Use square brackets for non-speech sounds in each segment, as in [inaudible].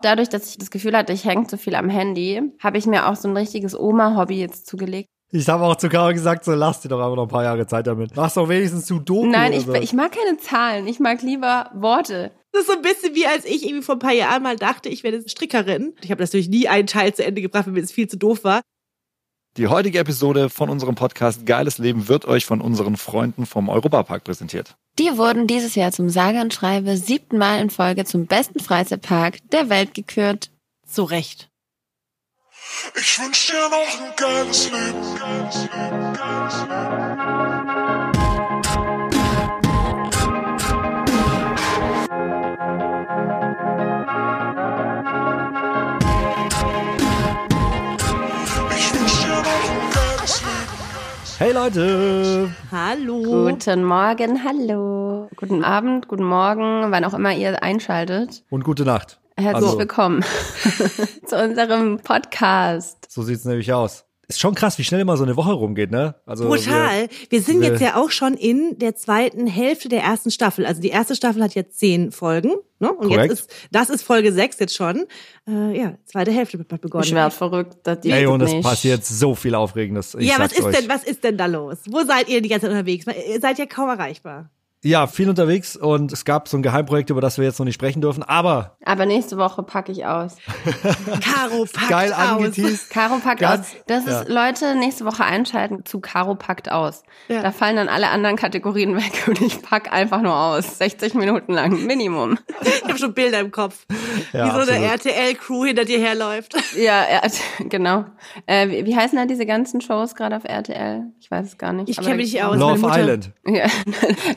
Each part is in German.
Dadurch, dass ich das Gefühl hatte, ich hänge zu viel am Handy, habe ich mir auch so ein richtiges Oma-Hobby jetzt zugelegt. Ich habe auch zu Caro gesagt, so lass dir doch einfach noch ein paar Jahre Zeit damit. Mach's doch wenigstens zu Doku Nein, ich, so. ich mag keine Zahlen. Ich mag lieber Worte. Das ist so ein bisschen wie als ich irgendwie vor ein paar Jahren mal dachte, ich werde Strickerin. Ich habe natürlich nie einen Teil zu Ende gebracht, weil mir das viel zu doof war. Die heutige Episode von unserem Podcast Geiles Leben wird euch von unseren Freunden vom Europapark präsentiert. Die wurden dieses Jahr zum sage und schreibe siebten Mal in Folge zum besten Freizeitpark der Welt gekürt. Zu Recht. Ich wünsch dir noch ein geiles Leben. Geiles Leben, geiles Leben. Hey Leute! Hallo. Guten Morgen, hallo. Guten Abend, guten Morgen, wann auch immer ihr einschaltet. Und gute Nacht. Herzlich Also- willkommen [laughs] zu unserem Podcast. So sieht's nämlich aus. Ist schon krass, wie schnell immer so eine Woche rumgeht, ne? Also Brutal. Wir sind wir- jetzt ja auch schon in der zweiten Hälfte der ersten Staffel. Also die erste Staffel hat jetzt zehn Folgen. Ne? Und Korrekt. jetzt ist, das ist Folge sechs jetzt schon. Äh, ja, zweite Hälfte wird begonnen. Ich werd verrückt, das Wir, ey, und es nicht. passiert so viel Aufregendes. Ich ja, was ist euch. denn, was ist denn da los? Wo seid ihr die ganze Zeit unterwegs? Ihr seid ja kaum erreichbar. Ja, viel unterwegs und es gab so ein Geheimprojekt, über das wir jetzt noch nicht sprechen dürfen, aber Aber nächste Woche packe ich aus. [laughs] Caro packt geil aus. angeteased. Caro packt Ganz- aus. Das ist, Leute, nächste Woche einschalten zu Caro packt aus. Ja. Da fallen dann alle anderen Kategorien weg [laughs] und ich pack einfach nur aus. 60 Minuten lang, Minimum. [laughs] Ich habe schon Bilder im Kopf, Ja, wie so eine absolut. RTL-Crew hinter dir herläuft. Ja, ja genau. Äh, wie, wie heißen da diese ganzen Shows gerade auf RTL? Ich weiß es gar nicht. Ich kenne mich nicht aus. Love Island. Ja.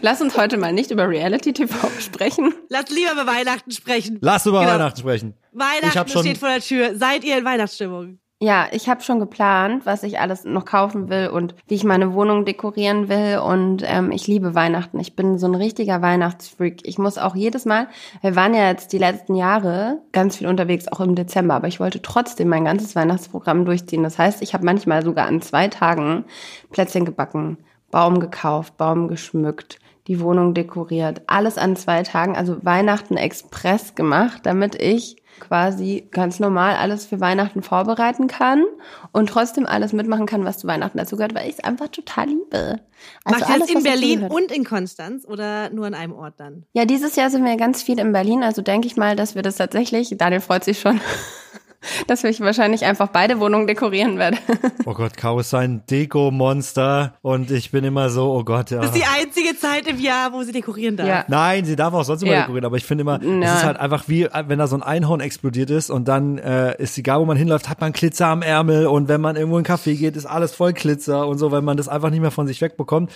Lass uns heute mal nicht über Reality TV sprechen. Lass lieber über Weihnachten sprechen. Lass über Genau. Weihnachten sprechen. Weihnachten schon- steht vor der Tür. Seid ihr in Weihnachtsstimmung? Ja, ich habe schon geplant, was ich alles noch kaufen will und wie ich meine Wohnung dekorieren will. Und ähm, ich liebe Weihnachten. Ich bin so ein richtiger Weihnachtsfreak. Ich muss auch jedes Mal, wir waren ja jetzt die letzten Jahre ganz viel unterwegs, auch im Dezember, aber ich wollte trotzdem mein ganzes Weihnachtsprogramm durchziehen. Das heißt, ich habe manchmal sogar an zwei Tagen Plätzchen gebacken, Baum gekauft, Baum geschmückt, die Wohnung dekoriert, alles an zwei Tagen, also Weihnachten Express gemacht, damit ich quasi ganz normal alles für Weihnachten vorbereiten kann und trotzdem alles mitmachen kann, was zu Weihnachten dazu gehört, weil ich es einfach total liebe. Also Macht alles, das in Berlin und in Konstanz oder nur an einem Ort dann? Ja, dieses Jahr sind wir ganz viel in Berlin, also denke ich mal, dass wir das tatsächlich, Daniel freut sich schon, [laughs] [laughs] dass ich wahrscheinlich einfach beide Wohnungen dekorieren werde. [laughs] Oh Gott, Caro ist ein Deko-Monster und ich bin immer so, oh Gott, ja. Das ist die einzige Zeit im Jahr, wo sie dekorieren darf. Ja. Nein, sie darf auch sonst immer Ja. dekorieren, aber ich finde immer, es Ja. ist halt einfach wie, wenn da so ein Einhorn explodiert ist und dann äh, ist egal, wo man hinläuft, hat man Glitzer am Ärmel und wenn man irgendwo in einen Café geht, ist alles voll Glitzer und so, weil man das einfach nicht mehr von sich wegbekommt.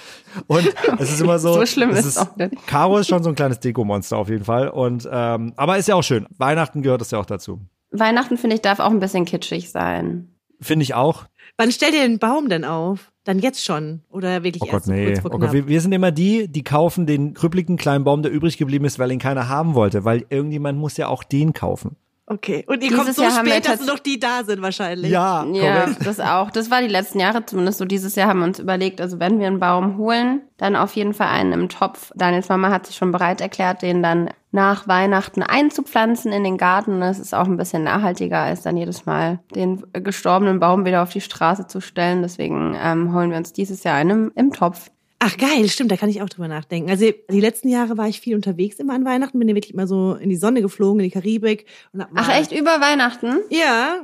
Und [laughs] es ist immer so. So schlimm es ist es auch nicht. Caro ist schon so ein kleines Deko-Monster auf jeden Fall. Und ähm, aber ist ja auch schön. Weihnachten gehört das ja auch dazu. Weihnachten, finde ich, darf auch ein bisschen kitschig sein. Finde ich auch. Wann stellt ihr den Baum denn auf? Dann jetzt schon? Oder wirklich Oh erst Gott, nee. kurz vor Oh? Gott, wir, wir sind immer die, die kaufen den krüppeligen kleinen Baum, der übrig geblieben ist, weil ihn keiner haben wollte. Weil irgendjemand muss ja auch den kaufen. Okay. Und ihr Dieses kommt so Jahr spät, dass noch die da sind wahrscheinlich. Ja, Ja, korrekt. das auch. Das war die letzten Jahre zumindest so. Dieses Jahr haben wir uns überlegt, also wenn wir einen Baum holen, dann auf jeden Fall einen im Topf. Daniels Mama hat sich schon bereit erklärt, den dann nach Weihnachten einzupflanzen in den Garten. Das ist auch ein bisschen nachhaltiger, als dann jedes Mal den gestorbenen Baum wieder auf die Straße zu stellen. Deswegen ähm, holen wir uns dieses Jahr einen im Topf. Ach geil, stimmt, da kann ich auch drüber nachdenken. Also die letzten Jahre war ich viel unterwegs immer an Weihnachten, bin ja wirklich immer so in die Sonne geflogen, in die Karibik. Ach mal- echt, über Weihnachten? Ja.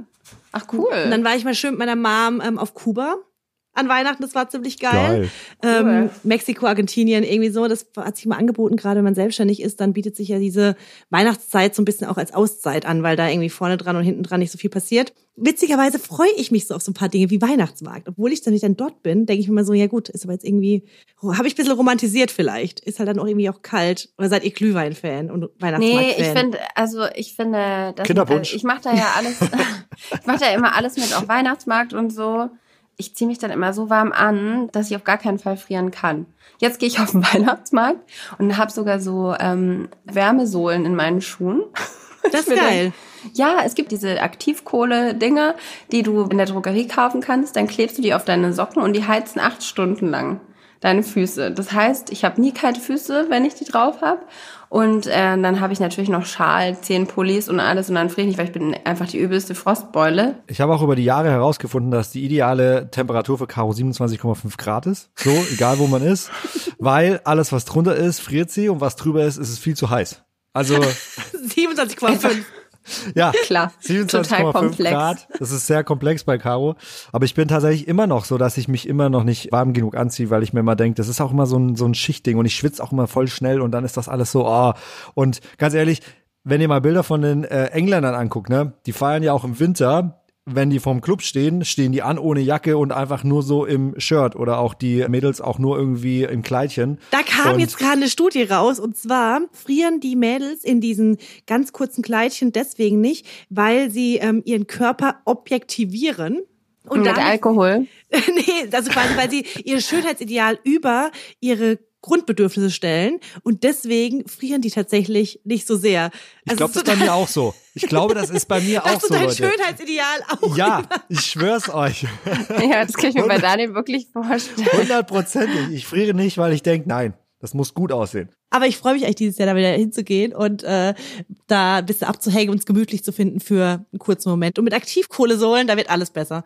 Ach cool. Und dann war ich mal schön mit meiner Mom ähm, auf Kuba an Weihnachten, das war ziemlich geil. Geil. Ähm, Cool. Mexiko, Argentinien, irgendwie so. Das hat sich mal angeboten, gerade wenn man selbstständig ist, dann bietet sich ja diese Weihnachtszeit so ein bisschen auch als Auszeit an, weil da irgendwie vorne dran und hinten dran nicht so viel passiert. Witzigerweise freue ich mich so auf so ein paar Dinge wie Weihnachtsmarkt. Obwohl ich dann nicht dann dort bin, denke ich mir mal so, ja gut, ist aber jetzt irgendwie, habe ich ein bisschen romantisiert vielleicht. Ist halt dann auch irgendwie auch kalt. Oder seid ihr Glühwein-Fan und Weihnachtsmarkt-Fan? Nee, ich finde, also ich finde, das, Kinderpunsch. äh, ich mache da ja alles, [laughs] [laughs] ich mache da immer alles mit auf Weihnachtsmarkt und so. Ich ziehe mich dann immer so warm an, dass ich auf gar keinen Fall frieren kann. Jetzt gehe ich [laughs] auf den Weihnachtsmarkt und habe sogar so ähm, Wärmesohlen in meinen Schuhen. [laughs] Das ist geil. Ja, es gibt diese Aktivkohle-Dinger, die du in der Drogerie kaufen kannst. Dann klebst du die auf deine Socken und die heizen acht Stunden lang. Deine Füße. Das heißt, ich habe nie kalte Füße, wenn ich die drauf habe. Und äh, dann habe ich natürlich noch Schal, zehn Pullis und alles und dann friere ich nicht, weil ich bin einfach die übelste Frostbeule. Ich habe auch über die Jahre herausgefunden, dass die ideale Temperatur für Karo 27,5 Grad ist. So, [laughs] egal wo man ist. Weil alles, was drunter ist, friert sie und was drüber ist, ist es viel zu heiß. Also, [laughs] 27,5. Ja. Klar, total 27,5 komplex. Grad. Das ist sehr komplex bei Caro. Aber ich bin tatsächlich immer noch so, dass ich mich immer noch nicht warm genug anziehe, weil ich mir immer denke, das ist auch immer so ein, so ein Schichtding und ich schwitze auch immer voll schnell und dann ist das alles so, oh. Und ganz ehrlich, wenn ihr mal Bilder von den äh, Engländern anguckt, ne, die feiern ja auch im Winter. Wenn die vorm Club stehen, stehen die an ohne Jacke und einfach nur so im Shirt oder auch die Mädels auch nur irgendwie im Kleidchen. Da kam Und- jetzt gerade eine Studie raus und zwar frieren die Mädels in diesen ganz kurzen Kleidchen deswegen nicht, weil sie ähm, ihren Körper objektivieren. Und Mit damit- Alkohol. [laughs] nee, also quasi, weil sie ihr Schönheitsideal über ihre Grundbedürfnisse stellen und deswegen frieren die tatsächlich nicht so sehr. Ich glaube, das ist bei [laughs] mir auch so. Ich glaube, das ist bei mir auch Dass du so, dein Leute. Schönheitsideal auch. [laughs] Ja, ich schwör's euch. [laughs] Ja, das kann ich mir bei Daniel wirklich vorstellen. Hundertprozentig. Ich friere nicht, weil ich denke, nein, das muss gut aussehen. Aber ich freue mich eigentlich dieses Jahr da wieder hinzugehen und äh, da ein bisschen abzuhängen und es gemütlich zu finden für einen kurzen Moment. Und mit Aktivkohlesohlen, da wird alles besser.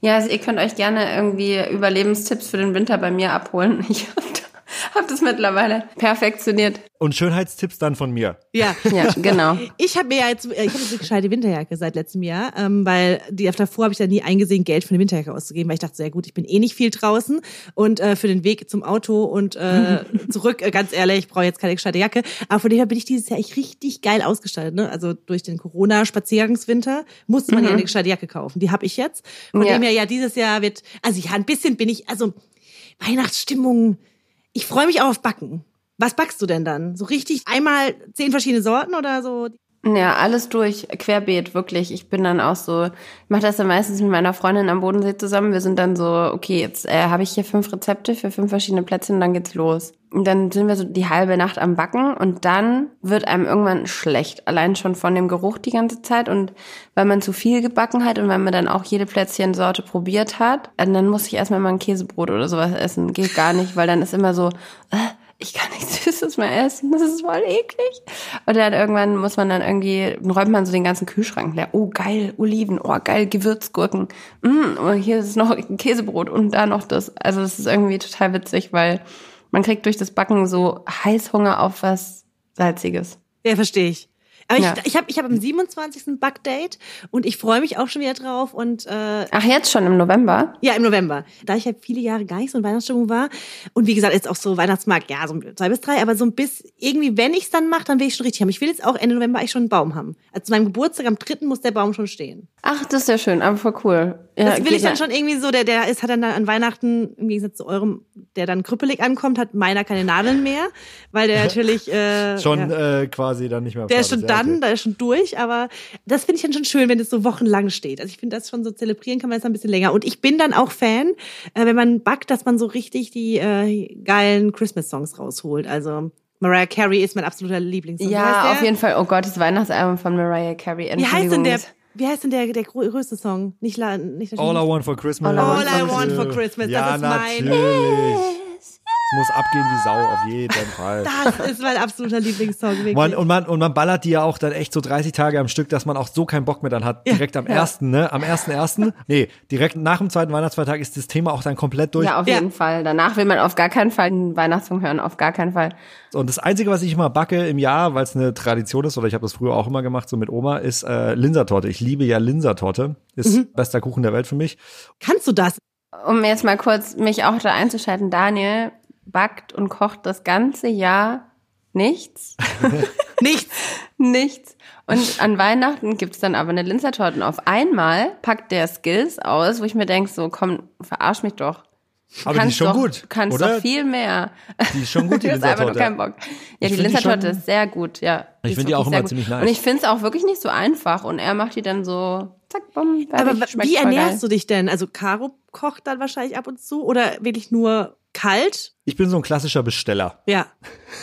Ja, also ihr könnt euch gerne irgendwie Überlebenstipps für den Winter bei mir abholen. Ich habe hab das mittlerweile perfektioniert. Und Schönheitstipps dann von mir. Ja. Ja, genau. [laughs] Ich habe mir ja jetzt, ich habe jetzt eine gescheite Winterjacke seit letztem Jahr, ähm, weil die davor habe ich da nie eingesehen, Geld für eine Winterjacke auszugeben, weil ich dachte, sehr gut, ich bin eh nicht viel draußen und äh, für den Weg zum Auto und äh, [laughs] zurück, äh, ganz ehrlich, ich brauche jetzt keine gescheite Jacke. Aber von dem bin ich dieses Jahr echt richtig geil ausgestattet. Ne? Also durch den Corona-Spaziergangswinter musste man ja eine gescheite Jacke kaufen. Die habe ich jetzt. Von Ja. dem her, ja, dieses Jahr wird, also ja, ein bisschen bin ich, also Weihnachtsstimmung. Ich freue mich auch auf Backen. Was backst du denn dann? So richtig einmal zehn verschiedene Sorten oder so? Ja, alles durch, querbeet, wirklich. Ich bin dann auch so, ich mache das dann meistens mit meiner Freundin am Bodensee zusammen. Wir sind dann so, okay, jetzt äh, habe ich hier fünf Rezepte für fünf verschiedene Plätzchen und dann geht's los. Und dann sind wir so die halbe Nacht am Backen und dann wird einem irgendwann schlecht. Allein schon von dem Geruch die ganze Zeit und weil man zu viel gebacken hat und weil man dann auch jede Plätzchensorte probiert hat, dann muss ich erstmal mal ein Käsebrot oder sowas essen. Geht gar nicht, weil dann ist immer so, äh, ich kann nichts [laughs] Süßes mehr essen, das ist voll eklig. Und dann irgendwann muss man dann irgendwie, räumt man so den ganzen Kühlschrank leer. Oh, geil, Oliven, oh, geil, Gewürzgurken. Mm, und hier ist noch Käsebrot und da noch das. Also das ist irgendwie total witzig, weil man kriegt durch das Backen so Heißhunger auf was Salziges. Ja, verstehe ich. Aber Ja. ich, ich habe ich hab am 27. Backdate und ich freue mich auch schon wieder drauf und äh, Ach, jetzt schon im November? ja, im November. Da ich halt viele Jahre gar nicht so in Weihnachtsstimmung war und wie gesagt, jetzt auch so Weihnachtsmarkt, ja, so zwei bis drei, aber so ein bisschen, irgendwie, wenn ich es dann mache, dann will ich schon richtig haben. Ich will jetzt auch Ende November eigentlich schon einen Baum haben. Also zu meinem Geburtstag am 3. muss der Baum schon stehen. Ach, das ist ja schön, aber voll cool. Ja, Das will ich dann ja. schon irgendwie so, der, der ist, hat dann an Weihnachten, im Gegensatz zu eurem, der dann krüppelig ankommt, hat meiner keine Nadeln mehr, weil der [laughs] natürlich äh, Schon ja. äh, quasi dann nicht mehr. Der ist schon dann, da ist schon durch, aber das finde ich dann schon schön, wenn es so wochenlang steht. Also ich finde das schon so zelebrieren kann man das ein bisschen länger. Und ich bin dann auch Fan, äh, wenn man backt, dass man so richtig die äh, geilen Christmas-Songs rausholt. Also Mariah Carey ist mein absoluter Lieblingssong. Ja, auf jeden Fall. Oh Gott, das Weihnachtsalbum von Mariah Carey. Wie heißt denn der, wie heißt denn der, der grö- größte Song? Nicht, nicht All I want for Christmas. All I All I want for Christmas, ja, das ist mein. natürlich. Muss abgehen wie Sau, auf jeden Fall. [laughs] Das ist mein absoluter Lieblingssong, wirklich. Man, und, man, und man ballert die ja auch dann echt so 30 Tage am Stück, dass man auch so keinen Bock mehr dann hat. Direkt am ersten, ne? Am ersten ersten. Nee, direkt nach dem zweiten Weihnachtsfeiertag ist das Thema auch dann komplett durch. Ja, auf Ja. jeden Fall. Danach will man auf gar keinen Fall einen Weihnachtssong hören, auf gar keinen Fall. Und das Einzige, was ich immer backe im Jahr, weil es eine Tradition ist, oder ich habe das früher auch immer gemacht, so mit Oma, ist äh, Linsertorte. Ich liebe ja Linsertorte. Ist bester Kuchen der Welt für mich. Kannst du das? Um jetzt mal kurz mich auch da einzuschalten, Daniel backt und kocht das ganze Jahr nichts. [laughs] Nichts. nichts. Und an Weihnachten gibt's dann aber eine Linzertorte. Und auf einmal packt der Skills aus, wo ich mir denk so, komm, verarsch mich doch. Du Aber die ist kannst schon doch, gut, Du kannst oder? doch viel mehr. Die ist schon gut, die [laughs] Du hast einfach nur keinen Bock. Ja, Ich die Linzertorte schon- ist sehr gut, ja. Die Ich ist find die auch immer gut. ziemlich nice. Und ich find's auch wirklich nicht so einfach. Und er macht die dann so, zack, bumm, fertig, Aber wie ernährst geil. du dich denn? Also Caro kocht dann wahrscheinlich ab und zu oder wirklich nur kalt. Ich bin so ein klassischer Besteller. Ja,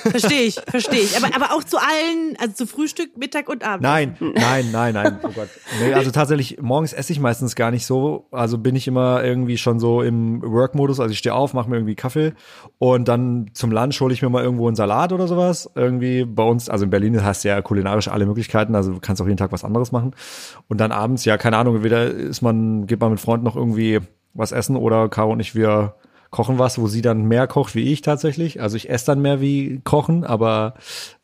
verstehe ich, verstehe ich. Aber, aber auch zu allen, also zu Frühstück, Mittag und Abend. Nein, nein, nein, nein. Oh Gott. Nee, also tatsächlich, morgens esse ich meistens gar nicht so. Also bin ich immer irgendwie schon so im Work-Modus. Also ich stehe auf, mache mir irgendwie Kaffee und dann zum Lunch hole ich mir mal irgendwo einen Salat oder sowas. Irgendwie bei uns, also in Berlin hast du ja kulinarisch alle Möglichkeiten. Also du kannst auch jeden Tag was anderes machen. Und dann abends, ja, keine Ahnung, entweder ist man, geht man mit Freunden noch irgendwie was essen oder Caro und ich, wir kochen was, wo sie dann mehr kocht wie ich tatsächlich. Also ich esse dann mehr wie kochen, aber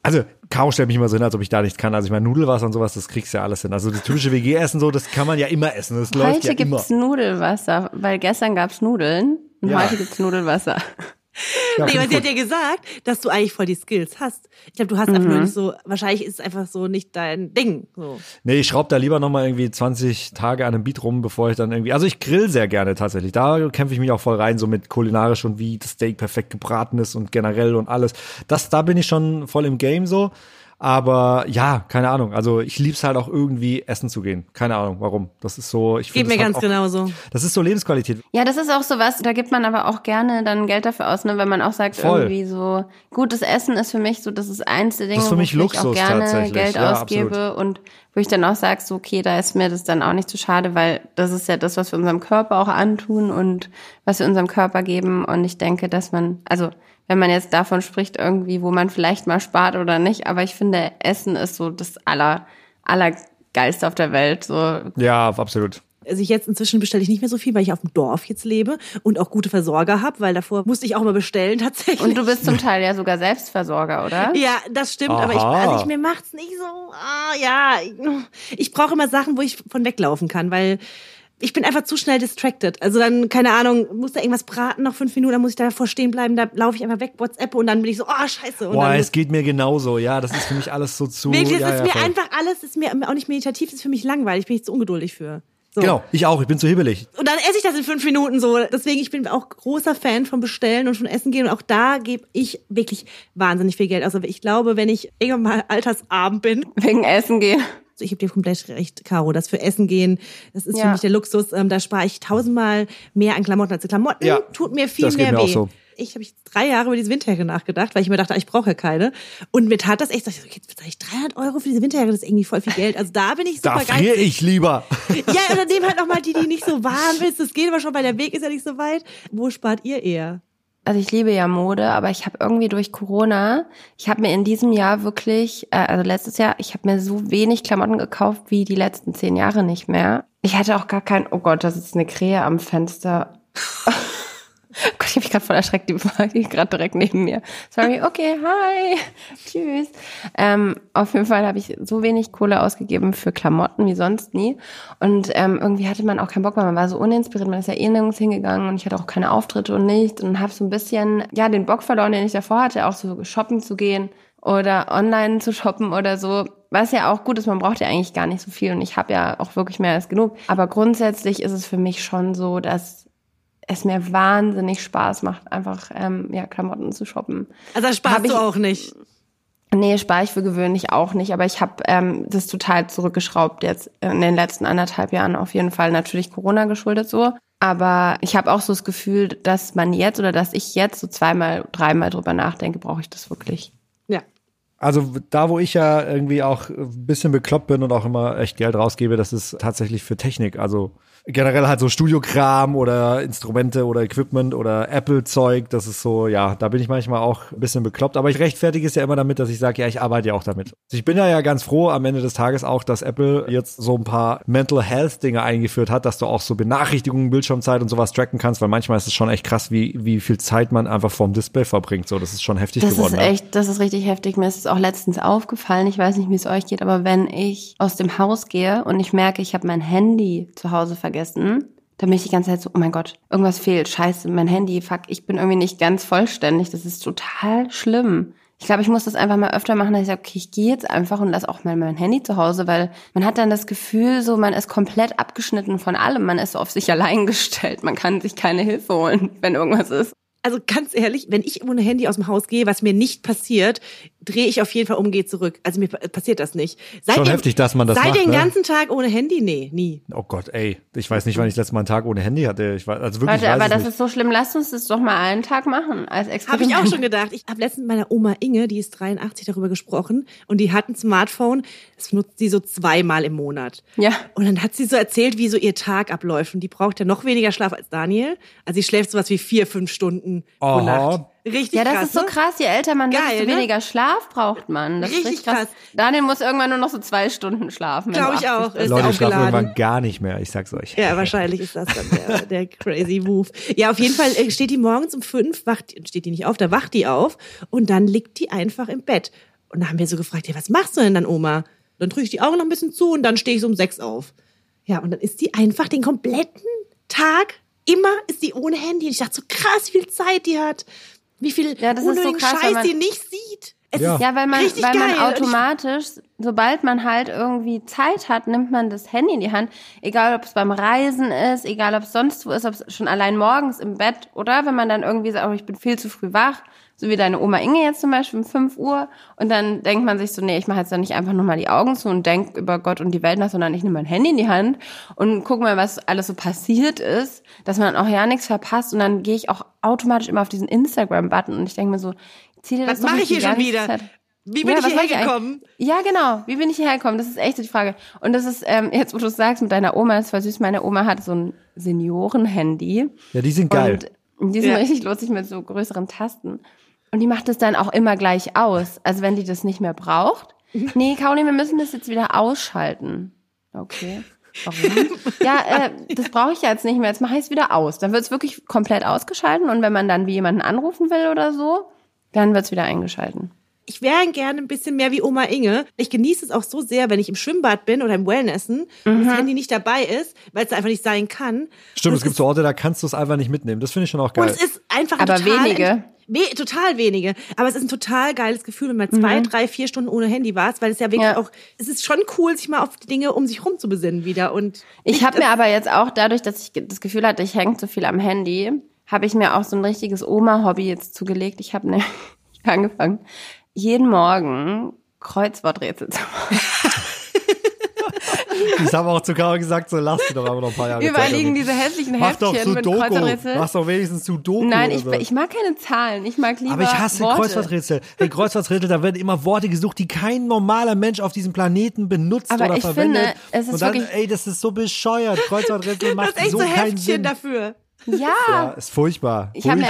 also Caro stellt mich immer so hin, als ob ich da nichts kann. Also ich meine Nudelwasser und sowas, das kriegst du ja alles hin. Also das typische WG-Essen so, das kann man ja immer essen. Das läuft Heute ja gibt's immer. Nudelwasser, weil gestern gab's Nudeln und Ja. heute gibt's Nudelwasser. Ja, Nee, aber sie hat ja gesagt, dass du eigentlich voll die Skills hast. Ich glaube, du hast einfach nur nicht so, wahrscheinlich ist es einfach so nicht dein Ding. So. Nee, ich schraube da lieber nochmal irgendwie 20 Tage an einem Beat rum, bevor ich dann irgendwie. Also ich grill sehr gerne tatsächlich. Da kämpfe ich mich auch voll rein, so mit kulinarisch und wie das Steak perfekt gebraten ist und generell und alles. Das, da bin ich schon voll im Game so. Aber ja, keine Ahnung. Also ich lieb's halt auch irgendwie essen zu gehen. Keine Ahnung, warum. Das ist so. Ich Geht finde, mir das hat ganz auch, genauso. Das ist so Lebensqualität. Ja, das ist auch so was, da gibt man aber auch gerne dann Geld dafür aus, ne, wenn man auch sagt, Voll. irgendwie so, gutes Essen ist für mich so, das ist eins der Dinge, wofür ich auch Luxus gerne tatsächlich. Geld Ja, ausgebe und wo ich dann auch sage, so, okay, da ist mir das dann auch nicht zu schade, weil das ist ja das, was wir unserem Körper auch antun und was wir unserem Körper geben und ich denke, dass man, also wenn man jetzt davon spricht, irgendwie, wo man vielleicht mal spart oder nicht, aber ich finde, Essen ist so das aller, allergeilste auf der Welt, so, Ja, absolut. Also ich jetzt inzwischen bestelle ich nicht mehr so viel, weil ich auf dem Dorf jetzt lebe und auch gute Versorger habe, weil davor musste ich auch mal bestellen [laughs] tatsächlich. und du bist zum Teil ja sogar Selbstversorger, oder? Ja, das stimmt, aber ich, Aha. also ich, mir macht's nicht so, ah, ja, ich, ich brauche immer Sachen, wo ich von weglaufen kann, weil ich bin einfach zu schnell distracted. Also dann, keine Ahnung, muss da irgendwas braten, noch fünf Minuten, dann muss ich da davor stehen bleiben, da laufe ich einfach weg, WhatsApp und dann bin ich so, oh, scheiße. Und Boah, es geht mir genauso. Ja, das ist für mich alles so zu. wirklich, ja, es ist ja, mir voll. einfach alles, ist mir auch nicht meditativ, ist für mich langweilig, bin ich zu ungeduldig für. So. Genau, ich auch. Ich bin zu hibbelig. Und dann esse ich das in fünf Minuten so. Deswegen, ich bin auch großer Fan von Bestellen und von Essen gehen. Und auch da gebe ich wirklich wahnsinnig viel Geld aus. Aber ich glaube, wenn ich irgendwann mal altersarm bin, Wegen Essen gehen. also ich habe dir komplett recht, Caro, das für Essen gehen, das ist für Ja. mich der Luxus. Ähm, da spare ich tausendmal mehr an Klamotten als Klamotten. Ja, tut mir viel das geht mehr mir weh. auch so. Ich habe jetzt drei Jahre über diese Winterjacke nachgedacht, weil ich mir dachte, ich brauche ja keine. Und mir tat das echt, so, ich jetzt bezahle ich 300 Euro für diese Winterjacke, das ist irgendwie voll viel Geld. Also da bin ich Da super friere geil. ich lieber. [laughs] Ja, oder nehm halt noch mal die, die nicht so warm ist. Das geht aber schon, weil der Weg ist ja nicht so weit. Wo spart ihr eher? Also ich liebe ja Mode, aber ich habe irgendwie durch Corona, ich habe mir in diesem Jahr wirklich, äh, also letztes Jahr, ich habe mir so wenig Klamotten gekauft wie die letzten zehn Jahre nicht mehr. Ich hatte auch gar kein, oh Gott, da sitzt eine Krähe am Fenster. [laughs] Oh Gott, ich habe mich gerade voll erschreckt, die war gerade direkt neben mir. Sorry, okay, hi, tschüss. Ähm, auf jeden Fall habe ich so wenig Kohle ausgegeben für Klamotten wie sonst nie. Und ähm, irgendwie hatte man auch keinen Bock mehr. Man war so uninspiriert, man ist ja eh nirgends hingegangen und ich hatte auch keine Auftritte und nichts und habe so ein bisschen, ja, den Bock verloren, den ich davor hatte, auch so shoppen zu gehen oder online zu shoppen oder so. Was ja auch gut ist, man braucht ja eigentlich gar nicht so viel und ich habe ja auch wirklich mehr als genug. Aber grundsätzlich ist es für mich schon so, dass es mir wahnsinnig Spaß macht, einfach ähm, ja, Klamotten zu shoppen. Also das sparst ich- du auch nicht. Nee, spare ich für gewöhnlich auch nicht, aber ich habe ähm, das total zurückgeschraubt jetzt in den letzten anderthalb Jahren auf jeden Fall. Natürlich Corona geschuldet so. Aber ich habe auch so das Gefühl, dass man jetzt oder dass ich jetzt so zweimal, dreimal drüber nachdenke, brauche ich das wirklich. Also da, wo ich ja irgendwie auch ein bisschen bekloppt bin und auch immer echt Geld rausgebe, das ist tatsächlich für Technik. Also generell halt so Studiokram oder Instrumente oder Equipment oder Apple-Zeug. Das ist so, ja, da bin ich manchmal auch ein bisschen bekloppt. Aber ich rechtfertige es ja immer damit, dass ich sage, ja, ich arbeite ja auch damit. Ich bin ja ja ganz froh am Ende des Tages auch, dass Apple jetzt so ein paar Mental Health Dinge eingeführt hat, dass du auch so Benachrichtigungen, Bildschirmzeit und sowas tracken kannst, weil manchmal ist es schon echt krass, wie, wie viel Zeit man einfach vorm Display verbringt. So, das ist schon heftig Das geworden. ist ne? echt, das ist richtig heftig. Mir ist es auch letztens aufgefallen. Ich weiß nicht, wie es euch geht, aber wenn ich aus dem Haus gehe und ich merke, ich habe mein Handy zu Hause vergessen, dann bin ich die ganze Zeit so, oh mein Gott, irgendwas fehlt. Scheiße, mein Handy, fuck, ich bin irgendwie nicht ganz vollständig. Das ist total schlimm. Ich glaube, ich muss das einfach mal öfter machen, dass ich sage, okay, ich gehe jetzt einfach und lass auch mal mein Handy zu Hause, weil man hat dann das Gefühl, so man ist komplett abgeschnitten von allem. Man ist so auf sich allein [laughs] gestellt. Man kann sich keine Hilfe holen, wenn irgendwas ist. Also ganz ehrlich, wenn ich ohne Handy aus dem Haus gehe, was mir nicht passiert, drehe ich auf jeden Fall um, gehe zurück. Also mir pa- passiert das nicht. Seid Schon ihr- heftig, dass man das Seid macht, ihr den ne? ganzen Tag ohne Handy? Nee, nie. Oh Gott, ey. Ich weiß nicht, wann ich das letzte Mal einen Tag ohne Handy hatte. Ich weiß, also wirklich, weiß aber das nicht. ist so schlimm. Lasst uns das doch mal einen Tag machen als Habe Experiment. ich auch schon gedacht. Ich habe letztens mit meiner Oma Inge, die ist 83, darüber gesprochen und die hat ein Smartphone, das nutzt sie so zweimal im Monat. Ja. Und dann hat sie so erzählt, wie so ihr Tag abläuft und die braucht ja noch weniger Schlaf als Daniel. Also sie schläft sowas wie vier, fünf Stunden pro Aha. Nacht. Richtig Ja, das krass. ist so ne? krass. Je älter man wird, desto ne? weniger Schlaf braucht man. Das ist Richtig richtig krass. krass. Daniel muss irgendwann nur noch so zwei Stunden schlafen. wenn Glaub du ich 80 auch. Ist Leute, ich schlafe aufgeladen. irgendwann gar nicht mehr, ich sag's euch. Ja, wahrscheinlich ist das dann der, der crazy Move. Ja, auf jeden Fall äh, steht die morgens um fünf, wacht, steht die nicht auf, da wacht die auf und dann liegt die einfach im Bett. Und da haben wir so gefragt, ja, was machst du denn dann, Oma? Dann drücke ich die Augen noch ein bisschen zu und dann stehe ich so um sechs auf. Ja, und dann ist die einfach den kompletten Tag, immer ist die ohne Handy. Und ich dachte so krass, wie viel Zeit die hat. Wie viel Ja, ist so unnötigen krass, Scheiß man- die nicht sieht. Es Ja. ist Ja, weil man, richtig weil man geil. Automatisch, sobald man halt irgendwie Zeit hat, nimmt man das Handy in die Hand. Egal, ob es beim Reisen ist, egal, ob es sonst wo ist, ob es schon allein morgens im Bett oder wenn man dann irgendwie sagt, oh, ich bin viel zu früh wach, so wie deine Oma Inge jetzt zum Beispiel um 5 Uhr und dann denkt man sich so, nee, ich mache jetzt dann nicht einfach nur mal die Augen zu und denk über Gott und die Welt nach, sondern ich nehme mein Handy in die Hand und guck mal, was alles so passiert ist, dass man auch ja nichts verpasst und dann gehe ich auch automatisch immer auf diesen Instagram-Button und ich denke mir so, zieh dir das Was mache ich hier schon wieder? Zeit. Wie bin Ja, ich hierher gekommen? Ja, genau. Wie bin ich hierher gekommen? Das ist echt die Frage. Und das ist, ähm, jetzt wo du es sagst mit deiner Oma, ist voll süß. Meine Oma hat so ein Senioren-Handy. Ja, die sind geil. Und die sind Ja. richtig lustig mit so größeren Tasten. Und die macht es dann auch immer gleich aus. Also wenn die das nicht mehr braucht. [laughs] Nee, Kauli, wir müssen das jetzt wieder ausschalten. Okay. Warum? [laughs] ja, äh, das brauche ich jetzt nicht mehr. Jetzt mache ich es wieder aus. Dann wird es wirklich komplett ausgeschalten. Und wenn man dann wie jemanden anrufen will oder so, dann wird es wieder eingeschalten. ich wäre gerne ein bisschen mehr wie Oma Inge. Ich genieße es auch so sehr, wenn ich im Schwimmbad bin oder im Wellnessen und Mhm. das Handy nicht dabei ist, weil es einfach nicht sein kann. Stimmt, Und es gibt so Orte, da kannst du es einfach nicht mitnehmen. Das finde ich schon auch Und geil. es ist einfach ein Aber total wenige. We total wenige. Aber es ist ein total geiles Gefühl, wenn man zwei, drei, vier Stunden ohne Handy warst, weil es ja wirklich Mhm. Ja. auch, es ist schon cool, sich mal auf die Dinge um sich rum zu besinnen wieder. Und Ich habe mir aber jetzt auch, dadurch, dass ich das Gefühl hatte, ich hänge zu viel am Handy, habe ich mir auch so ein richtiges Oma-Hobby jetzt zugelegt. Ich habe [laughs] nämlich angefangen, jeden Morgen Kreuzworträtsel zu machen. [laughs] Ich habe auch zu Caro gesagt, so lass die doch aber noch ein paar Jahre damit. diese hässlichen Mach doch Heftchen mit. Kreuzworträtsel. Mach doch wenigstens Sudoku. Nein, ich, so. ich mag keine Zahlen. Ich mag lieber Aber ich hasse Worte. Kreuzworträtsel. Hey, Kreuzworträtsel, da werden immer Worte gesucht, die kein normaler Mensch auf diesem Planeten benutzt Aber oder ich verwendet. finde, es ist Und dann, wirklich- ey, das ist so bescheuert. Kreuzworträtsel [laughs] das macht ist echt so so, keinen Heftchen Sinn. dafür. Ja. Ja, ist furchtbar. Ich habe mir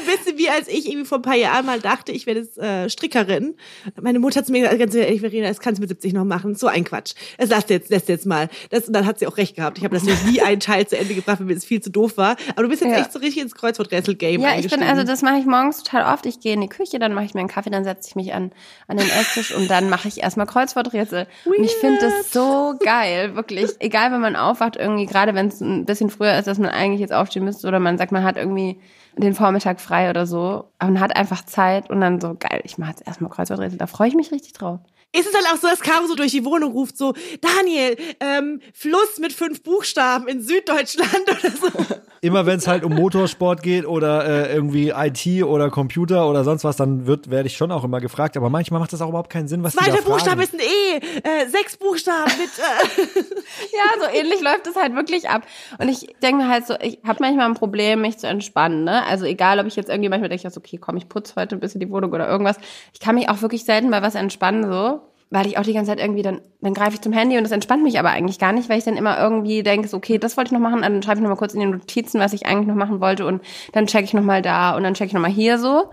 Ein bisschen wie als ich irgendwie vor ein paar Jahren mal dachte, ich werde jetzt äh, Strickerin. Meine Mutter hat zu mir gesagt, ganz ehrlich, Verena, das kannst du mit 70 noch machen. So ein Quatsch. Das lässt jetzt, lässt jetzt mal. Das, und dann hat sie auch recht gehabt. Ich habe natürlich nie einen Teil zu Ende gebracht, weil mir das viel zu doof war. Aber du bist jetzt Ja. echt so richtig ins Kreuzworträtsel-Game Ja, ich bin, also das mache ich morgens total oft. Ich gehe in die Küche, dann mache ich mir einen Kaffee, dann setze ich mich an, an den Esstisch und dann mache ich erstmal Kreuzworträtsel. Und ich finde das so geil, wirklich. Egal, wenn man aufwacht, irgendwie, gerade wenn es ein bisschen früher ist, dass man eigentlich jetzt aufstehen müsste oder man sagt, man hat irgendwie den Vormittag frei oder so, man hat einfach Zeit und dann so, geil, ich mache jetzt erstmal Kreuzworträtsel. Da freue ich mich richtig drauf. Ist es dann auch so, dass Caro so durch die Wohnung ruft, so, Daniel, ähm, Fluss mit fünf Buchstaben in Süddeutschland [laughs] oder so. Immer wenn es halt um Motorsport geht oder äh, irgendwie IT oder Computer oder sonst was, dann wird werde ich schon auch immer gefragt. Aber manchmal macht das auch überhaupt keinen Sinn, was die Zweiter da fragen. Buchstabe ist ein E, äh, sechs Buchstaben mit, äh, [laughs] Ja, so ähnlich läuft es halt wirklich ab. Und ich denke mir halt so, ich habe manchmal ein Problem, mich zu entspannen. Ne? Also egal, ob ich jetzt irgendwie manchmal denke, ich so, okay, komm, ich putze heute ein bisschen die Wohnung oder irgendwas. Ich kann mich auch wirklich selten bei was entspannen so, weil ich auch die ganze Zeit irgendwie dann, dann greife ich zum Handy und das entspannt mich aber eigentlich gar nicht, weil ich dann immer irgendwie denke, so, okay, das wollte ich noch machen, dann schreibe ich noch mal kurz in den Notizen, was ich eigentlich noch machen wollte und dann checke ich noch mal da und dann checke ich noch mal hier so.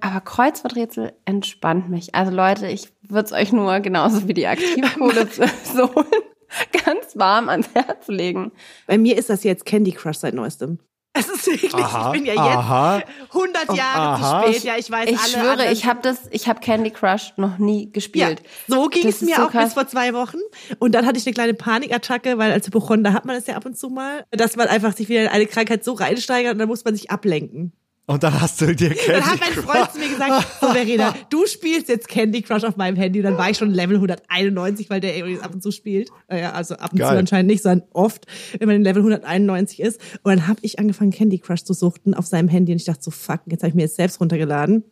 Aber Kreuzworträtsel entspannt mich. Also Leute, ich würde es euch nur genauso wie die Aktivkohle [laughs] so [laughs] ganz warm ans Herz legen. Bei mir ist das jetzt Candy Crush seit neuestem. Es ist wirklich, Aha, ich bin ja jetzt aha. 100 Jahre aha. zu spät. Ja, ich weiß Ich alle schwöre, ich habe das, ich habe Candy Crush noch nie ja, gespielt. so ging Das es mir so auch bis krass. vor zwei Wochen. Und dann hatte ich eine kleine Panikattacke, weil als Hypochonder hat man das ja ab und zu mal, dass man einfach sich wieder in eine Krankheit so reinsteigert und dann muss man sich ablenken. Und dann hast du dir Candy Dann hat mein Freund zu mir gesagt, so Verena, du spielst jetzt Candy Crush auf meinem Handy. Und dann war ich schon Level 191, weil der übrigens ab und zu spielt. Äh, Ja, also ab und Geil. zu anscheinend nicht, sondern oft, wenn man in Level 191 ist. Und dann habe ich angefangen, Candy Crush zu suchten auf seinem Handy. Und ich dachte so, fuck, jetzt habe ich mir jetzt selbst runtergeladen.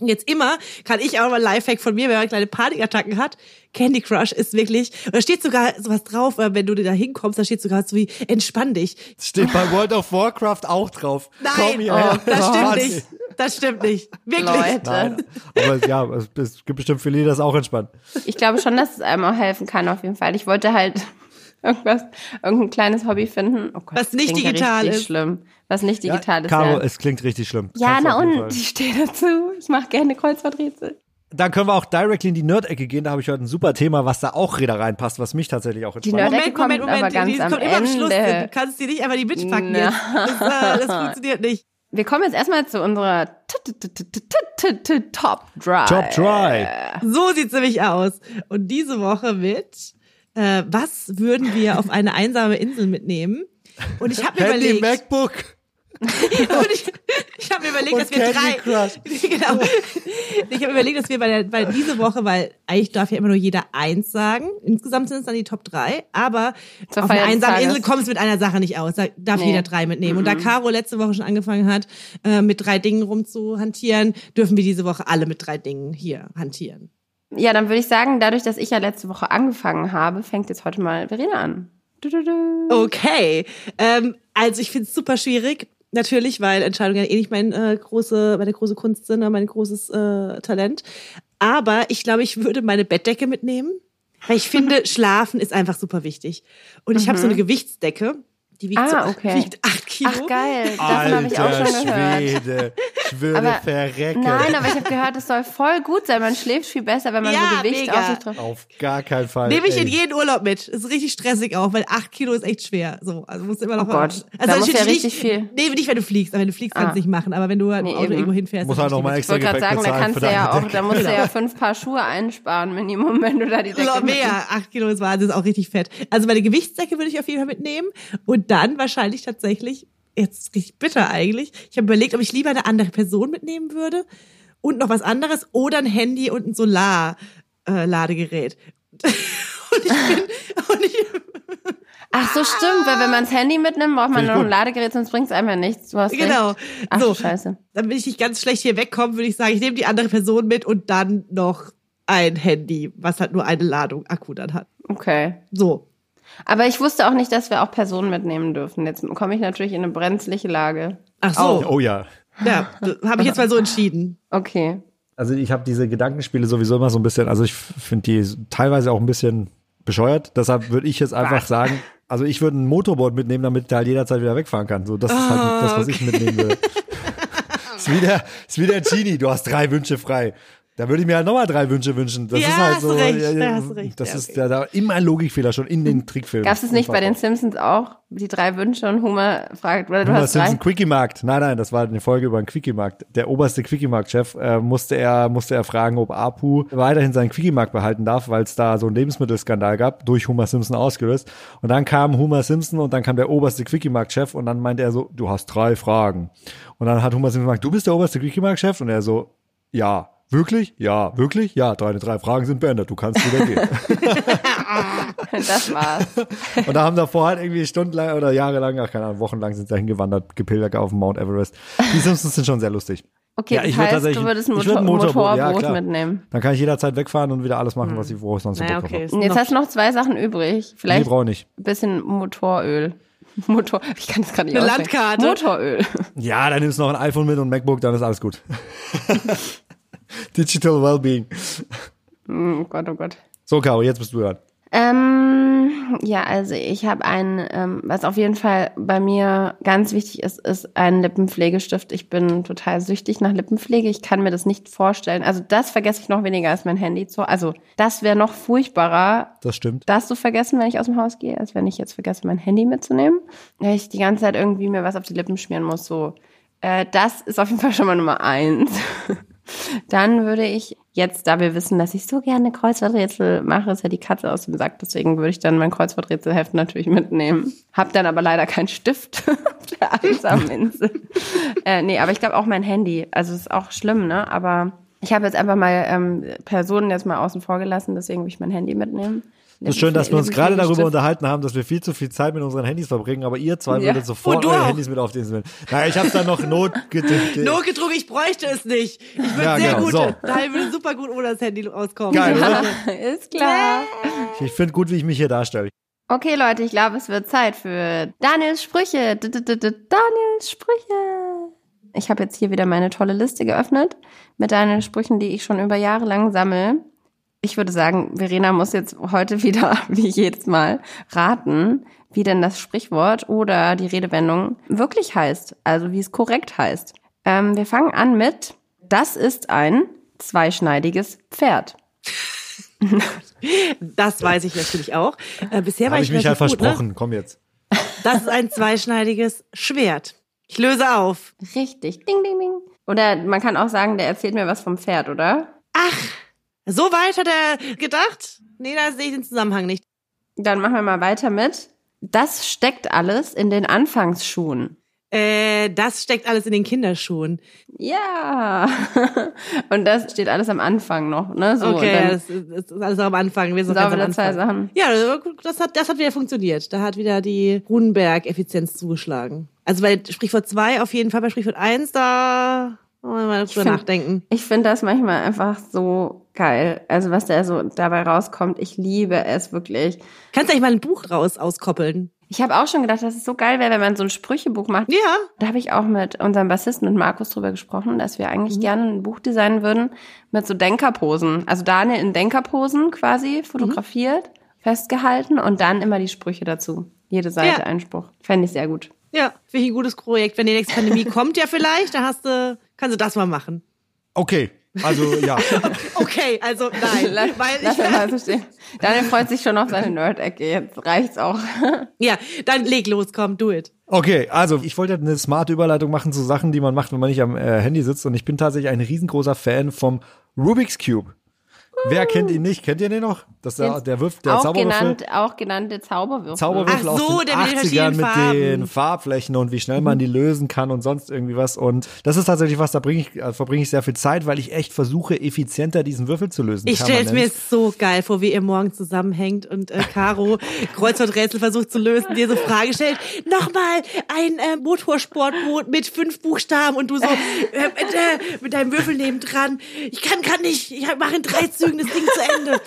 Und Jetzt immer kann ich auch mal Lifehack von mir, wenn man kleine Panikattacken hat. Candy Crush ist wirklich, und da steht sogar sowas drauf, äh, wenn du da hinkommst, da steht sogar so wie, entspann dich. Steht bei World of Warcraft auch drauf. Nein, Komm hierher. das stimmt nicht. Das stimmt nicht. Wirklich. Leute. Nein, aber ja, es, es gibt bestimmt viele, die das auch entspannt. Ich glaube schon, dass es einem auch helfen kann, auf jeden Fall. Ich wollte halt [laughs] irgendwas, irgendein kleines Hobby finden. Oh Gott, Was nicht ja digital richtig ist. schlimm. Was nicht digital ist. Caro, ja. es klingt richtig schlimm. ja, Kannst du na und ich stehe dazu. Ich mache gerne Kreuzworträtsel. Dann können wir auch directly in die Nerd-Ecke gehen. Da habe ich heute ein super Thema, was da auch wieder reinpasst, was mich tatsächlich auch Die entspannt. Nerd- Moment, Moment, kommt aber Moment. ganz Die am kommt immer am Schluss. Ende. Du kannst dir nicht einfach die mitpacken Na. jetzt. Das, äh, das funktioniert nicht. Wir kommen jetzt erstmal zu unserer Top Drive. Top Dry. So sieht's nämlich aus. Und diese Woche mit, äh, was würden wir auf eine einsame Insel mitnehmen? Und ich habe mir Handy, überlegt, MacBook. [laughs] und ich, ich habe mir überlegt, Und dass wir Candy drei, Crush. [laughs] genau. Ich habe überlegt, dass wir bei der, bei diese Woche, weil eigentlich darf ja immer nur jeder eins sagen. Insgesamt sind es dann die Top drei, aber Zur auf einer einsamen Tages. Insel kommt es mit einer Sache nicht aus. Da darf Nee. jeder drei mitnehmen. Und da Caro letzte Woche schon angefangen hat, äh, mit drei Dingen rumzuhantieren, dürfen wir diese Woche alle mit drei Dingen hier hantieren. Ja, dann würde ich sagen, dadurch, dass ich ja letzte Woche angefangen habe, fängt jetzt heute mal Verena an. Du, du, du. Okay. Ähm, also ich finde es super schwierig. Natürlich, weil Entscheidungen ja eh nicht mein, äh, große, meine große Kunst sind, oder mein großes äh, Talent. Aber ich glaube, ich würde meine Bettdecke mitnehmen. Weil ich finde, [laughs] Schlafen ist einfach super wichtig. Und ich habe so eine Gewichtsdecke, die wiegt, Ah, so, okay. wiegt acht Kilo. Ach geil, davon habe ich auch schon Alter gehört. Schwede. Ich würde Aber- verrecken. Nein, aber ich habe gehört, es soll voll gut sein. Man schläft viel besser, wenn man Ja, so Gewicht mega. auf sich drauf. Auf gar keinen Fall. Nehme ich ey. in jeden Urlaub mit. Ist richtig stressig auch, weil acht Kilo ist echt schwer. So, also musst du immer noch. Oh Gott, da also muss ja richtig viel. Nee, nicht wenn du fliegst. Aber wenn du fliegst, kannst Ah. du nicht machen. Aber wenn du halt Nee, Auto eben. irgendwo hinfährst, Muss halt noch mal richtig extra Ich wollte gerade sagen, da kannst du ja auch, da musst du ja [laughs] fünf Paar Schuhe einsparen, Minimum, wenn du da die Decke Noch mehr. Acht Kilo ist Wahnsinn, ist auch richtig fett. Also meine Gewichtsdecke würde ich auf jeden Fall mitnehmen. Und dann wahrscheinlich tatsächlich, jetzt richtig bitter eigentlich, ich habe überlegt, ob ich lieber eine andere Person mitnehmen würde und noch was anderes oder ein Handy und ein Solar-Ladegerät. [laughs] und ich bin, und ich, Ach so, stimmt, weil wenn man das Handy mitnimmt, braucht man noch ein. Ladegerät, sonst bringt es einem ja nichts. Du hast genau. recht. Ach so, Scheiße. damit ich nicht ganz schlecht hier wegkomme, würde ich sagen, ich nehme die andere Person mit und dann noch ein Handy, was halt nur eine Ladung Akku dann hat. Okay. So. Aber ich wusste auch nicht, dass wir auch Personen mitnehmen dürfen. Jetzt komme ich natürlich in eine brenzliche Lage. Ach so. Oh ja. Ja, habe ich jetzt mal so entschieden. Okay. Also ich habe diese Gedankenspiele sowieso immer so ein bisschen, also ich finde die teilweise auch ein bisschen bescheuert. Deshalb würde ich jetzt einfach sagen, also ich würde ein Motorboot mitnehmen, damit der halt jederzeit wieder wegfahren kann. So, das ist halt das, was ich mitnehmen würde. [laughs] ist wie der, ist wie der Genie, du hast drei Wünsche frei. Da würde ich mir halt nochmal drei Wünsche wünschen. Das Ja, ist halt so. recht, ja, ja, hast recht. Das Ja, ist okay. ja da immer ein Logikfehler schon in den Trickfilmen. Gab es es nicht bei den. Simpsons auch? Die drei Wünsche und Homer fragt, oder du Homer hast drei? Simpson Quickie-Markt. Nein, nein, das war eine Folge über einen Quickie-Markt. Der oberste Quickie-Markt-Chef äh, musste er musste er fragen, ob Apu weiterhin seinen Quickie-Markt behalten darf, weil es da so einen Lebensmittelskandal gab, durch Homer Simpson ausgelöst. Und dann kam Homer Simpson und dann kam der oberste Quickie-Markt-Chef und dann meinte er so, du hast drei Fragen. Und dann hat Homer Simpson gesagt, du bist der oberste Quickie-Markt-Chef? Und er so, ja. Wirklich? Ja, wirklich? Ja, deine drei Fragen sind beendet. Du kannst wieder gehen. [laughs] Das war's. Und da haben davor halt irgendwie stundenlang oder jahrelang, ach keine Ahnung, wochenlang sind sie dahin gewandert, gepilgert auf dem Mount Everest. Die Simpsons sind schon sehr lustig. Okay, Ja, das ich heißt, tatsächlich- du würdest ein ich würd Motor ein Motorboot, ja, Motorboot klar. mitnehmen. Dann kann ich jederzeit wegfahren und wieder alles machen, was ich, wo ich sonst so Naja, okay. jetzt noch- hast du noch zwei Sachen übrig. habe. Nee, Vielleicht brauche ich nicht. ein bisschen Motoröl. [laughs] Motor, ich kann das gerade nicht Eine. Landkarte. Motoröl. Ja, dann nimmst du noch ein iPhone mit und ein MacBook, dann ist alles gut. [laughs] [laughs] Digital Wellbeing. Oh Gott, oh Gott. So, Caro, jetzt bist du dran. Ähm, ja, also ich habe einen, ähm, was auf jeden Fall bei mir ganz wichtig ist, ist ein Lippenpflegestift. Ich bin total süchtig nach Lippenpflege. Ich kann mir das nicht vorstellen. Also das vergesse ich noch weniger als mein Handy zu. Also das wäre noch furchtbarer, Das stimmt. das zu vergessen, wenn ich aus dem Haus gehe, als wenn ich jetzt vergesse, mein Handy mitzunehmen. Weil ich die ganze Zeit irgendwie mir was auf die Lippen schmieren muss. So, äh, das ist auf jeden Fall schon mal Nummer eins. [laughs] Dann würde ich jetzt, da wir wissen, dass ich so gerne Kreuzworträtsel mache, ist ja die Katze aus dem Sack. Deswegen würde ich dann mein Kreuzworträtselheft natürlich mitnehmen. Hab dann aber leider keinen Stift. [laughs] der einsamen Insel. äh, nee, aber ich glaube auch mein Handy. Also es ist auch schlimm, ne? Aber ich habe jetzt einfach mal ähm, Personen jetzt mal außen vor gelassen, deswegen will ich mein Handy mitnehmen. Es ist schön, dass wir uns gerade darüber Stift. unterhalten haben, dass wir viel zu viel Zeit mit unseren Handys verbringen, aber ihr zwei Ja. würdet sofort eure auch. Handys mit auf den Inseln. Naja, ich habe da noch notgedrückt. Notgedrungen, ich bräuchte es nicht. Ich würde Ja, sehr genau, gut, so. daher würde super gut ohne das Handy rauskommen. Geil, oder? [laughs] Ist klar. Ich finde gut, wie ich mich hier darstelle. Okay, Leute, ich glaube, es wird Zeit für Daniels Sprüche. D -d -d -d Daniels Sprüche. Ich habe jetzt hier wieder meine tolle Liste geöffnet mit Daniels Sprüchen, die ich schon über Jahre lang sammle. Ich würde sagen, Verena muss jetzt heute [laughs] wieder, wie jedes Mal, raten, wie denn das Sprichwort oder die Redewendung wirklich heißt, also wie es korrekt heißt. Ähm, wir fangen an mit, das ist ein zweischneidiges Pferd. [laughs] Das weiß ich natürlich auch. Äh, bisher war Habe ich ich mich halt relativ gut, versprochen. Komm jetzt. Ne? Das ist ein zweischneidiges Schwert. Ich löse auf. Richtig. Ding, ding, ding. Oder man kann auch sagen, der erzählt mir was vom Pferd, oder? So weit hat er gedacht? Nee, da sehe ich den Zusammenhang nicht. Dann machen wir mal weiter mit. Das steckt alles in den Anfangsschuhen. Äh, das steckt alles in den Kinderschuhen. Ja. [laughs] Und das steht alles am Anfang noch, ne? So, okay, dann das, ist- ist alles am Anfang. Wir sind ganz am zwei. Sachen. Ja, das hat, das hat wieder funktioniert. Da hat wieder die Grunenberg-Effizienz zugeschlagen. Also bei Sprichwort 2 auf jeden Fall, bei Sprichwort 1, da wollen wir mal drüber nachdenken. Ich finde das manchmal einfach so geil. Also was da so dabei rauskommt, ich liebe es wirklich. Kannst du eigentlich mal ein Buch raus auskoppeln? Ich habe auch schon gedacht, dass es so geil wäre, wenn man so ein Sprüchebuch macht. Ja. Da habe ich auch mit unserem Bassisten, mit Markus, drüber gesprochen, dass wir eigentlich gerne ein Buch designen würden mit so Denkerposen. Also Daniel in Denkerposen quasi fotografiert, festgehalten und dann immer die Sprüche dazu. Jede Seite Ja. ein Spruch. Fände ich sehr gut. Ja, finde ich ein gutes Projekt. Wenn die nächste Pandemie [laughs] kommt, ja vielleicht, da hast du, kannst du das mal machen. Okay, also ja. [laughs] Okay, also nein, [laughs] Lass, weil lass ich, mal [laughs] so stehen. Daniel freut sich schon auf seine Nerd-Ecke. Jetzt reicht's auch. ja, dann leg los, komm, do it. Okay, also ich wollte eine smarte Überleitung machen zu Sachen, die man macht, wenn man nicht am äh, Handy sitzt. Und ich bin tatsächlich ein riesengroßer Fan vom Rubik's Cube. Wer kennt ihn nicht? Kennt ihr den noch? Das der, der wirft der auch Zauberwürfel. genannt, auch genannte Zauberwürfel. Zauberwürfel Ach so, aus den der mit den 80ern verschiedenen mit Farben. den Farbflächen und wie schnell man die lösen kann und sonst irgendwie was. Und das ist tatsächlich was, da bringe ich, äh, verbringe ich sehr viel Zeit, weil ich echt versuche, effizienter diesen Würfel zu lösen. Ich stell's mir permanent. so geil vor, wie ihr morgen zusammenhängt und äh, Caro [laughs] Kreuzworträtsel versucht zu lösen, dir so Frage stellt. Nochmal ein äh, Motorsportboot mit fünf Buchstaben und du so äh, mit, äh, mit deinem Würfel neben dran. Ich kann grad nicht. Ich mache in drei Zügen das Ding zu Ende.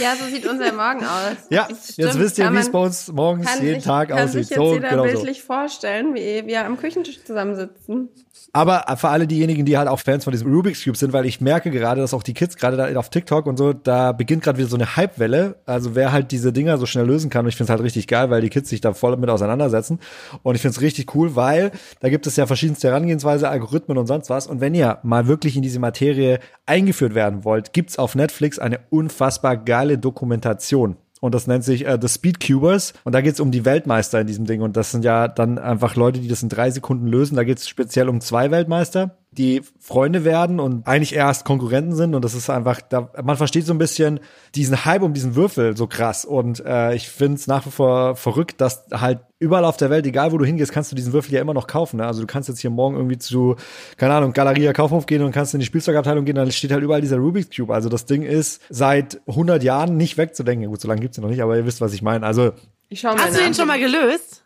Ja, so sieht unser Morgen aus. Ja, Das jetzt stimmt. wisst ihr, wie es bei uns morgens kann jeden sich, Tag kann aussieht. sich jetzt So, jeder genau so. bildlich vorstellen, wie wir am Küchentisch zusammensitzen. Aber für alle diejenigen, die halt auch Fans von diesem Rubik's Cube sind, weil ich merke gerade, dass auch die Kids gerade da auf TikTok und so, da beginnt gerade wieder so eine Hypewelle. Also wer halt diese Dinger so schnell lösen kann, und ich finde es halt richtig geil, weil die Kids sich da voll mit auseinandersetzen. Und ich finde es richtig cool, weil da gibt es ja verschiedenste Herangehensweise, Algorithmen und sonst was. Und wenn ihr mal wirklich in diese Materie eingeführt werden wollt, gibt's auf Netflix eine unfassbar geile Dokumentation. Und das nennt sich äh, The Speedcubers. Und da geht's um die Weltmeister in diesem Ding. Und das sind ja dann einfach Leute, die das in drei Sekunden lösen. Da geht's speziell um zwei Weltmeister, die Freunde werden und eigentlich erst Konkurrenten sind. Und das ist einfach, da, man versteht so ein bisschen diesen Hype um diesen Würfel so krass. Und äh, ich find's nach wie vor verrückt, dass halt überall auf der Welt, egal wo du hingehst, kannst du diesen Würfel ja immer noch kaufen. Ne? Also du kannst jetzt hier morgen irgendwie zu, keine Ahnung, Galeria Kaufhof gehen und kannst in die Spielzeugabteilung gehen, dann steht halt überall dieser Rubik's Cube. Also das Ding ist seit 100 Jahren nicht wegzudenken. Gut, so lange gibt's ihn noch nicht, aber ihr wisst, was ich meine. Also Ich schau mal Hast du den schon mal gelöst?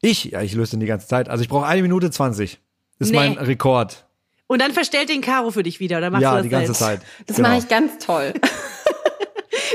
ich, ja, ich löse den die ganze Zeit. Also ich brauche eine Minute 20. Ist Nee. mein Rekord. Und dann verstellt den Caro für dich wieder, oder machst du Ja, das die ganze selbst? Zeit. Das Genau. mache ich ganz toll.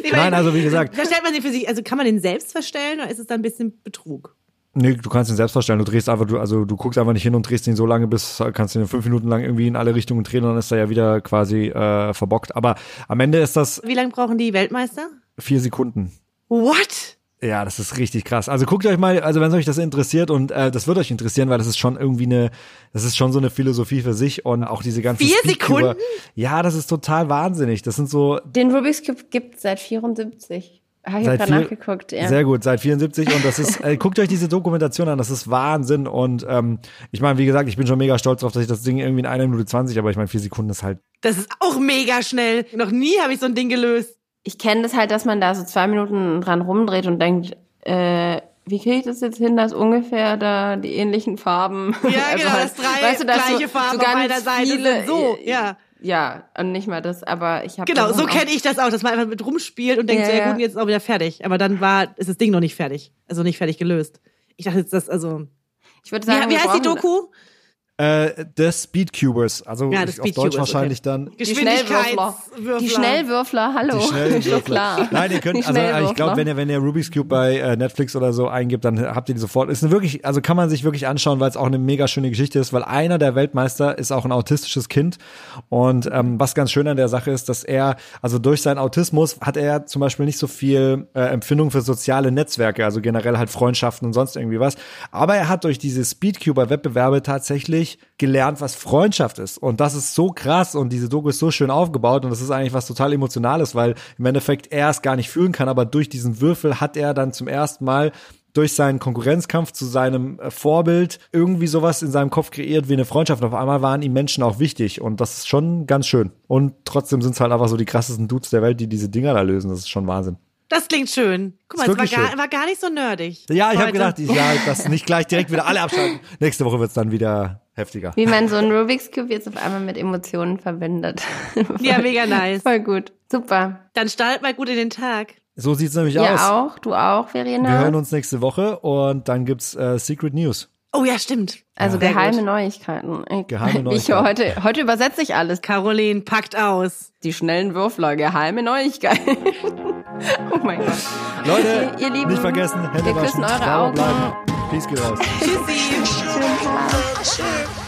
Nee, [laughs] [laughs] Nein, also wie gesagt, Verstellt man den für sich, also kann man den selbst verstellen oder ist es dann ein bisschen Betrug? nee, du kannst ihn selbst vorstellen. Du drehst einfach, du, also du guckst einfach nicht hin und drehst ihn so lange, bis kannst du ihn fünf Minuten lang irgendwie in alle Richtungen drehen und dann ist er ja wieder quasi äh, verbockt. Aber am Ende ist das Wie lange brauchen die Weltmeister? vier Sekunden. What? Ja, das ist richtig krass. Also guckt euch mal, also wenn euch das interessiert und äh, das wird euch interessieren, weil das ist schon irgendwie eine, das ist schon so eine Philosophie für sich und auch diese ganzen Vier. Sekunden? Ja, das ist total wahnsinnig. Das sind so Den Rubik's Cube gibt seit 74. Habe ich Seit gerade nachgeguckt, ja. Sehr gut, seit 74 und das ist, [laughs] äh, guckt euch diese Dokumentation an, das ist Wahnsinn und ähm, ich meine, wie gesagt, ich bin schon mega stolz drauf, dass ich das Ding irgendwie in einer Minute 20, aber ich meine, vier Sekunden ist halt, Das ist auch mega schnell. Noch nie habe ich so ein Ding gelöst. Ich kenne das halt, dass man da so zwei Minuten dran rumdreht und denkt, äh, wie kriege ich das jetzt hin, dass ungefähr da die ähnlichen Farben. Ja, [laughs] also genau, halt, dass drei weißt du, gleiche so, Farben so auf einer Seite viele, sind. So, ja. Ja, und nicht mal das, aber ich habe Genau, so kenne ich das auch, dass man einfach mit rumspielt und denkt, Ja, ja gut, jetzt ist auch wieder fertig. Aber dann war, ist das Ding noch nicht fertig. Also nicht fertig gelöst. Ich dachte jetzt, das, also. Ich würde Wie, sagen, wie wir heißt die Doku? Äh, The Speedcubers, also Ja, auf Deutsch wahrscheinlich okay. dann Die Schnellwürfler. Geschwindigkeitswürfler. Die Schnellwürfler, hallo. Die Schnellwürfler. [laughs] Klar. Nein, ihr könnt, also ich glaube, wenn ihr, wenn ihr Rubik's Cube bei äh, Netflix oder so eingibt, dann habt ihr die sofort. Ist eine wirklich, also kann man sich wirklich anschauen, weil es auch eine mega schöne Geschichte ist, weil einer der Weltmeister ist auch ein autistisches Kind. Und ähm, was ganz schön an der Sache ist, dass er, also durch seinen Autismus hat er zum Beispiel nicht so viel äh, Empfindung für soziale Netzwerke, also generell halt Freundschaften und sonst irgendwie was. Aber er hat durch diese Speedcuber-Wettbewerbe tatsächlich gelernt, was Freundschaft ist. Und das ist so krass und diese Doku ist so schön aufgebaut und das ist eigentlich was total Emotionales, weil im Endeffekt er es gar nicht fühlen kann, aber durch diesen Würfel hat er dann zum ersten Mal durch seinen Konkurrenzkampf zu seinem äh, Vorbild irgendwie sowas in seinem Kopf kreiert wie eine Freundschaft. Und auf einmal waren ihm Menschen auch wichtig und das ist schon ganz schön. Und trotzdem sind es halt einfach so die krassesten Dudes der Welt, die diese Dinger da lösen. Das ist schon Wahnsinn. Das klingt schön. Guck mal, es war gar, war gar nicht so nerdig. Ja, ich habe gedacht, ich, ja, das nicht gleich direkt wieder alle abschalten. [laughs] Nächste Woche wird's dann wieder heftiger. Wie man so einen Rubik's Cube jetzt auf einmal mit Emotionen verbindet. [laughs] Ja, mega nice. Voll gut. Super. Dann start mal gut in den Tag. So sieht's nämlich Ihr aus. auch, du auch, Verena. Wir hören uns nächste Woche und dann gibt's äh, Secret News. Oh ja, stimmt. also Sehr geheime gut. Neuigkeiten. Ich, Geheime [laughs] Ich Neuigkeiten. heute, heute übersetze ich alles. Caroline packt aus. Die schnellen Würfler, geheime Neuigkeiten. [laughs] oh mein Gott. Leute, Ihr Lieben, nicht vergessen, Hände wir waschen, küssen eure Augen. bleiben. Peace geht raus. Tschüssi. Schönen Tag. Geiles Leben.